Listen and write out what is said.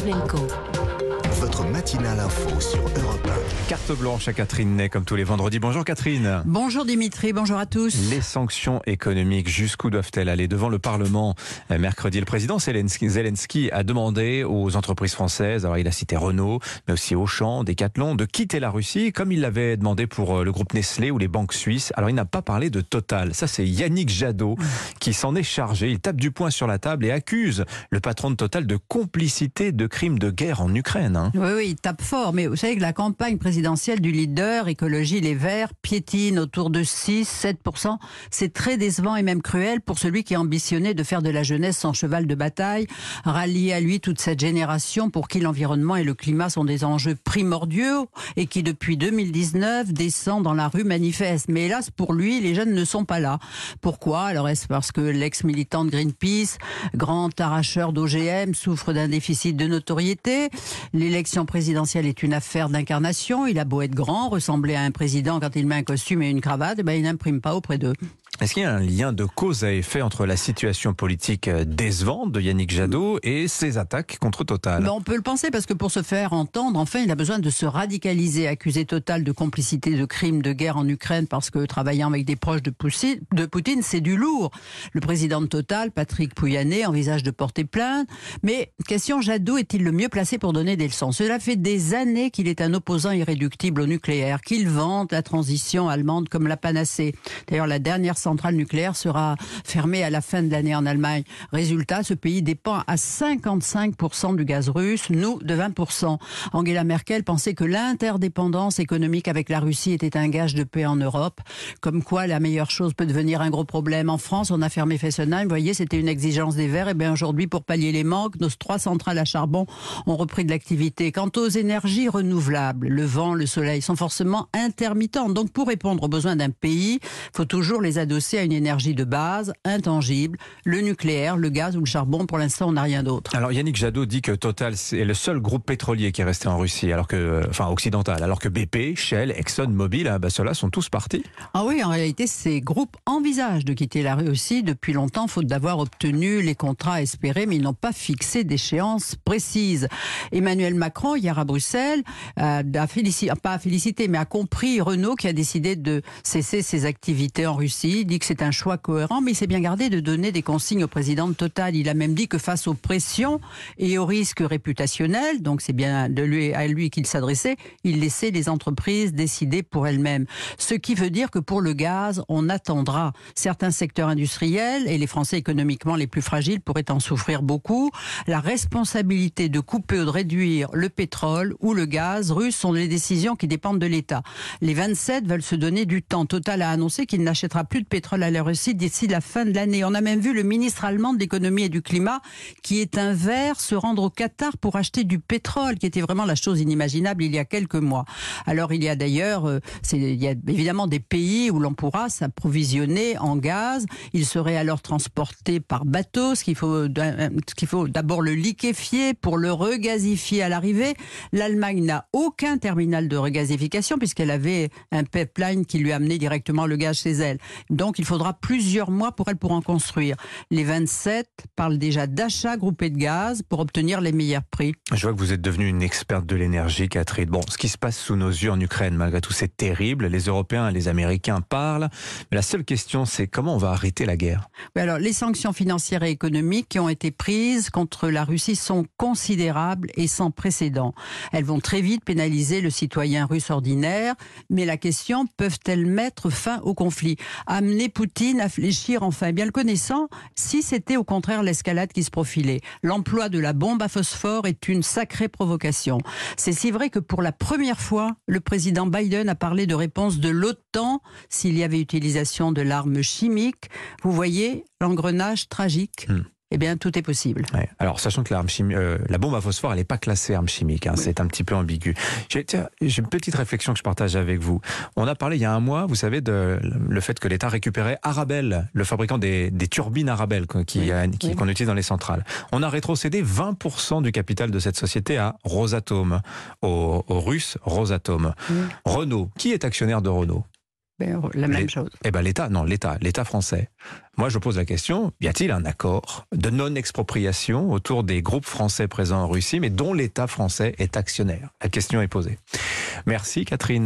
Table votre matinale info sur Europe 1. Carte blanche à Catherine Ney, comme tous les vendredis. Bonjour Catherine. Bonjour Dimitri, bonjour à tous. Les sanctions économiques, jusqu'où doivent-elles aller Devant le Parlement, euh, mercredi, le président Zelensky, a demandé aux entreprises françaises, alors il a cité Renault, mais aussi Auchan, Decathlon, de quitter la Russie, comme il l'avait demandé pour euh, le groupe Nestlé ou les banques suisses. Alors il n'a pas parlé de Total. Ça, c'est Yannick Jadot qui s'en est chargé. Il tape du poing sur la table et accuse le patron de Total de complicité de crimes de guerre en Ukraine. Hein. Oui, oui, il tape fort. Mais vous savez que la campagne présidentielle du leader écologie Les Verts piétine autour de 6-7%. C'est très décevant et même cruel pour celui qui ambitionnait de faire de la jeunesse son cheval de bataille, rallier à lui toute cette génération pour qui l'environnement et le climat sont des enjeux primordiaux et qui depuis 2019 descend dans la rue manifeste. Mais hélas, pour lui, les jeunes ne sont pas là. Pourquoi? Alors est-ce parce que l'ex-militant de Greenpeace, grand arracheur d'OGM, souffre d'un déficit de notoriété? L'élection présidentielle est une affaire d'incarnation. Il a beau être grand, ressembler à un président quand il met un costume et une cravate, eh ben il n'imprime pas auprès d'eux. Est-ce qu'il y a un lien de cause à effet entre la situation politique euh, décevante de Yannick Jadot et ses attaques contre Total? Ben, On peut le penser parce que pour se faire entendre, enfin, il a besoin de se radicaliser, accuser Total de complicité de crimes de guerre en Ukraine parce que travaillant avec des proches de Poutine, c'est du lourd. Le président de Total, Patrick Pouyanné, envisage de porter plainte. Mais question, Jadot est-il le mieux placé pour donner des leçons? Cela fait des années qu'il est un opposant irréductible au nucléaire, qu'il vante la transition allemande comme la panacée. D'ailleurs, la dernière centrale nucléaire sera fermée à la fin de l'année en Allemagne. Résultat, ce pays dépend à 55% du gaz russe, nous de 20%. Angela Merkel pensait que l'interdépendance économique avec la Russie était un gage de paix en Europe, comme quoi la meilleure chose peut devenir un gros problème. En France, on a fermé Fessenheim, vous voyez, c'était une exigence des Verts. Et bien aujourd'hui, pour pallier les manques, nos trois centrales à charbon ont repris de l'activité. Quant aux énergies renouvelables, le vent, le soleil sont forcément intermittents. Donc pour répondre aux besoins d'un pays, faut toujours les à une énergie de base, intangible, le nucléaire, le gaz ou le charbon. Pour l'instant, on n'a rien d'autre. Alors Yannick Jadot dit que Total est le seul groupe pétrolier qui est resté en Russie, alors que, euh, enfin occidental, alors que BP, Shell, Exxon Mobil, hein, bah, ceux-là sont tous partis. Ah oui, en réalité, ces groupes envisagent de quitter la Russie depuis longtemps, faute d'avoir obtenu les contrats espérés, mais ils n'ont pas fixé d'échéance précise. Emmanuel Macron, hier à Bruxelles, a félicité, pas félicité, mais a compris Renault qui a décidé de cesser ses activités en Russie que c'est un choix cohérent, mais il s'est bien gardé de donner des consignes au président de Total. Il a même dit que face aux pressions et aux risques réputationnels, donc c'est bien à lui qu'il s'adressait, il laissait les entreprises décider pour elles-mêmes. Ce qui veut dire que pour le gaz, on attendra. Certains secteurs industriels et les Français économiquement les plus fragiles pourraient en souffrir beaucoup. La responsabilité de couper ou de réduire le pétrole ou le gaz russe sont des décisions qui dépendent de l'État. Les 27 veulent se donner du temps. Total a annoncé qu'il n'achètera plus de à la Russie d'ici la fin de l'année. On a même vu le ministre allemand de l'économie et du climat, qui est un vert, se rendre au Qatar pour acheter du pétrole, qui était vraiment la chose inimaginable il y a quelques mois. Alors il y a d'ailleurs, euh, il y a évidemment des pays où l'on pourra s'approvisionner en gaz. Il serait alors transporté par bateau, ce qu'il faut, qu'il faut d'abord le liquéfier pour le regasifier à l'arrivée. L'Allemagne n'a aucun terminal de regasification puisqu'elle avait un pipeline qui lui amenait directement le gaz chez elle. Il faudra plusieurs mois pour elle pour en construire. Les 27 parlent déjà d'achats groupés de gaz pour obtenir les meilleurs prix. Je vois que vous êtes devenue une experte de l'énergie, Catherine. Bon, ce qui se passe sous nos yeux en Ukraine, malgré tout, c'est terrible. Les Européens et les Américains parlent. Mais la seule question, c'est comment on va arrêter la guerre? Alors, les sanctions financières et économiques qui ont été prises contre la Russie sont considérables et sans précédent. Elles vont très vite pénaliser le citoyen russe ordinaire. Mais la question, peuvent-elles mettre fin au conflit? Amener Poutine à fléchir enfin, bien le connaissant, si c'était au contraire l'escalade qui se profilait. L'emploi de la bombe à phosphore est une sacrée provocation. C'est si vrai que pour la première fois, le président Biden a parlé de réponse de l'OTAN s'il y avait utilisation de l'arme chimique. Vous voyez l'engrenage tragique. Hmm eh bien, tout est possible. Alors, sachant que l'arme chimique, euh, la bombe à phosphore, elle n'est pas classée arme chimique. Hein, C'est un petit peu ambigu. J'ai une petite réflexion que je partage avec vous. On a parlé il y a un mois, vous savez, de le fait que l'État récupérait Arabelle, le fabricant des, turbines Arabelle qu'on qui, utilise dans les centrales. On a rétrocédé 20% du capital de cette société à Rosatom, aux, aux Russes Rosatom. Renault, qui est actionnaire de Renault? La même chose. Eh ben l'État, non, l'État, l'État français. Moi, je pose la question y a-t-il un accord de non-expropriation autour des groupes français présents en Russie, mais dont l'État français est actionnaire? La question est posée. Merci, Catherine.